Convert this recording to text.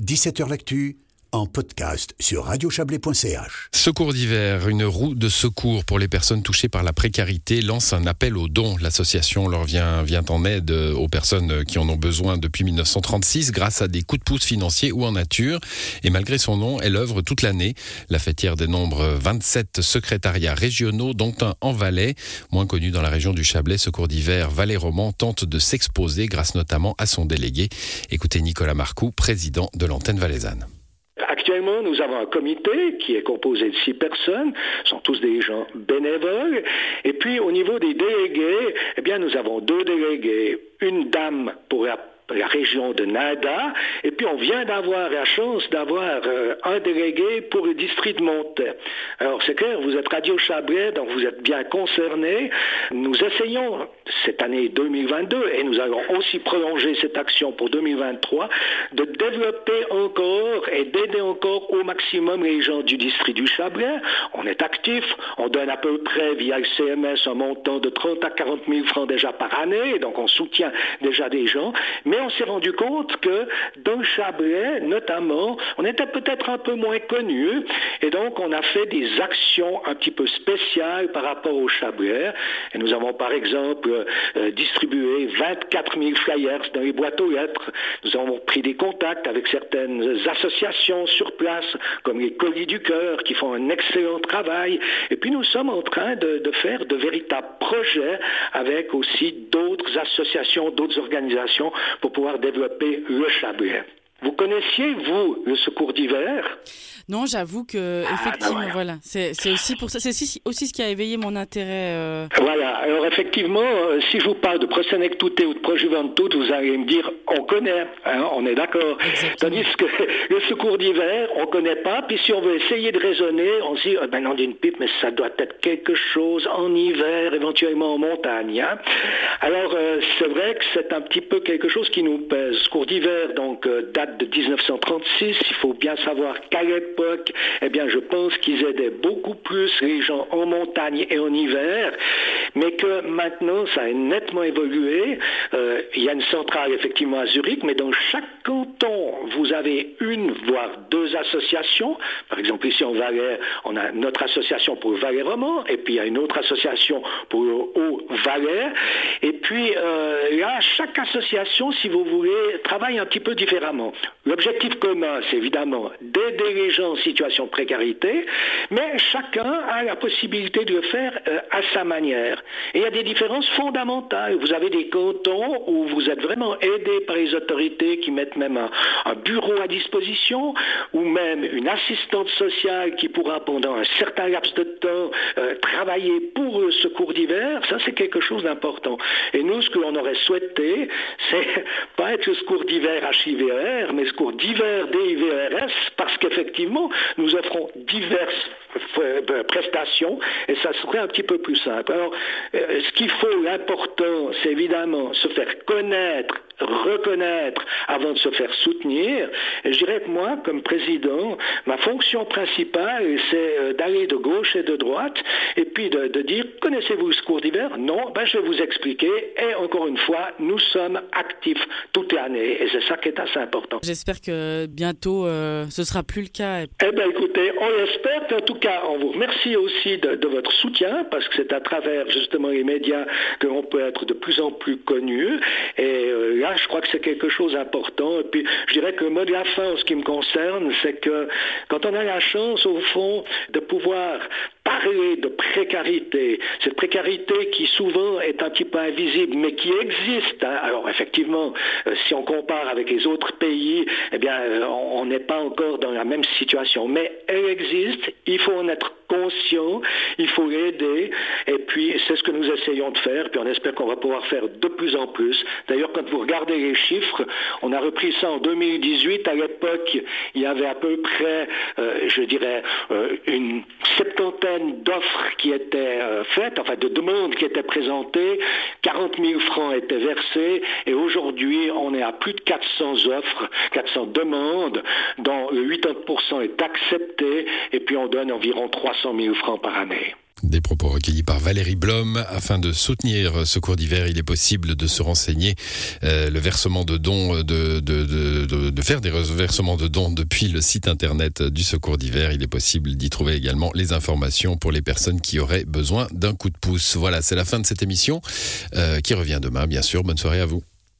17h L'actu en podcast sur radiochablais.ch. Secours d'hiver, une roue de secours pour les personnes touchées par la précarité lance un appel aux dons. L'association leur vient, vient en aide aux personnes qui en ont besoin depuis 1936 grâce à des coups de pouce financiers ou en nature. Et malgré son nom, elle œuvre toute l'année. La fêtière dénombre 27 secrétariats régionaux, dont un en Valais. Moins connu dans la région du Chablais, Secours d'hiver Valais Roman tente de s'exposer grâce notamment à son délégué. Écoutez Nicolas Marcoux, président de l'antenne valaisanne. Actuellement, nous avons un comité qui est composé de six personnes, sont tous des gens bénévoles. Et puis, au niveau des délégués, eh bien, nous avons deux délégués, une dame pour la la région de Nada. Et puis on vient d'avoir la chance d'avoir euh, un délégué pour le district de Montaix. Alors c'est clair, vous êtes Radio Chablais, donc vous êtes bien concerné. Nous essayons cette année 2022, et nous allons aussi prolonger cette action pour 2023, de développer encore et d'aider encore au maximum les gens du district du Chablais. On est actif, on donne à peu près via le CMS un montant de 30 à 40 000 francs déjà par année, donc on soutient déjà des gens. Mais on s'est rendu compte que dans le Chablais, notamment, on était peut-être un peu moins connu, et donc on a fait des actions un petit peu spéciales par rapport au Chablais. Et nous avons par exemple euh, distribué 24 000 flyers dans les boîtes aux lettres. Nous avons pris des contacts avec certaines associations sur place, comme les Colis du Cœur, qui font un excellent travail. Et puis nous sommes en train de, de faire de véritables projets avec aussi d'autres associations, d'autres organisations pour pouvoir développer le Chablais. Vous connaissiez, vous, le secours d'hiver? Non, j'avoue que, ah, effectivement, ben voilà. C'est aussi pour ça, c'est aussi ce qui a éveillé mon intérêt. Euh... Voilà. Alors, effectivement, euh, si je vous parle de Prosenectute ou de Projuventute, vous allez me dire, on connaît, hein, on est d'accord. Tandis que le secours d'hiver, on connaît pas. Puis si on veut essayer de raisonner, on se dit, oh, ben non, d'une pipe, mais ça doit être quelque chose en hiver, éventuellement en montagne. Hein. Alors, euh, c'est vrai que c'est un petit peu quelque chose qui nous pèse. Secours d'hiver, donc, euh, de 1936. Il faut bien savoir qu'à l'époque, eh bien, je pense qu'ils aidaient beaucoup plus les gens en montagne et en hiver, mais que maintenant, ça a nettement évolué. Euh, il y a une centrale effectivement à Zurich, mais dans chaque canton, vous avez une, voire deux associations. Par exemple, ici en Valais, on a notre association pour le Valais roman, et puis il y a une autre association pour le Haut-Valais. Et puis euh, là, chaque association, si vous voulez, travaille un petit peu différemment. L'objectif commun, c'est évidemment d'aider les gens en situation de précarité, mais chacun a la possibilité de le faire euh, à sa manière. Et il y a des différences fondamentales. Vous avez des cantons où vous êtes vraiment aidé par les autorités qui mettent même un, bureau à disposition, ou même une assistante sociale qui pourra pendant un certain laps de temps euh, travailler pour le secours d'hiver. Ça, c'est quelque chose d'important. Et nous, ce que l'on aurait souhaité, c'est pas être le secours d'hiver HIVR, mais cours divers des IVRS parce qu'effectivement, nous offrons diverses prestations et ça serait un petit peu plus simple. Alors, euh, ce qu'il faut, l'important, c'est évidemment se faire connaître reconnaître avant de se faire soutenir. Et je dirais que moi, comme président, ma fonction principale, c'est euh, d'aller de gauche et de droite, et puis de, dire, connaissez-vous le secours d'hiver? Non, ben, je vais vous expliquer. Et encore une fois, nous sommes actifs toute l'année, et c'est ça qui est assez important. J'espère que bientôt, euh, ce sera plus le cas. Eh bien, écoutez, on l'espère. En tout cas, on vous remercie aussi de, votre soutien, parce que c'est à travers justement les médias que l'on peut être de plus en plus connu. Et euh, là, je crois que c'est quelque chose d'important. Et puis, je dirais que le mot de la fin, en ce qui me concerne, c'est que quand on a la chance, au fond, de pouvoir de précarité, cette précarité qui souvent est un petit peu invisible, mais qui existe. Hein. Alors effectivement, euh, si on compare avec les autres pays, eh bien, euh, on n'est pas encore dans la même situation, mais elle existe. Il faut en être conscient, il faut l'aider, et puis c'est ce que nous essayons de faire, puis on espère qu'on va pouvoir faire de plus en plus. D'ailleurs, quand vous regardez les chiffres, on a repris ça en 2018. À l'époque, il y avait à peu près, euh, je dirais, une septantaine d'offres qui étaient euh, faites, enfin de demandes qui étaient présentées, 40 000 francs étaient versés et aujourd'hui on est à plus de 400 offres, 400 demandes dont 80% est accepté et puis on donne environ 300 000 francs par année. Des propos recueillis par Valérie Blom. Afin de soutenir Secours d'hiver, il est possible de se renseigner euh, le versement de dons, de, de, faire des versements de dons depuis le site internet du Secours d'hiver. Il est possible d'y trouver également les informations pour les personnes qui auraient besoin d'un coup de pouce. Voilà, c'est la fin de cette émission euh, qui revient demain, bien sûr. Bonne soirée à vous.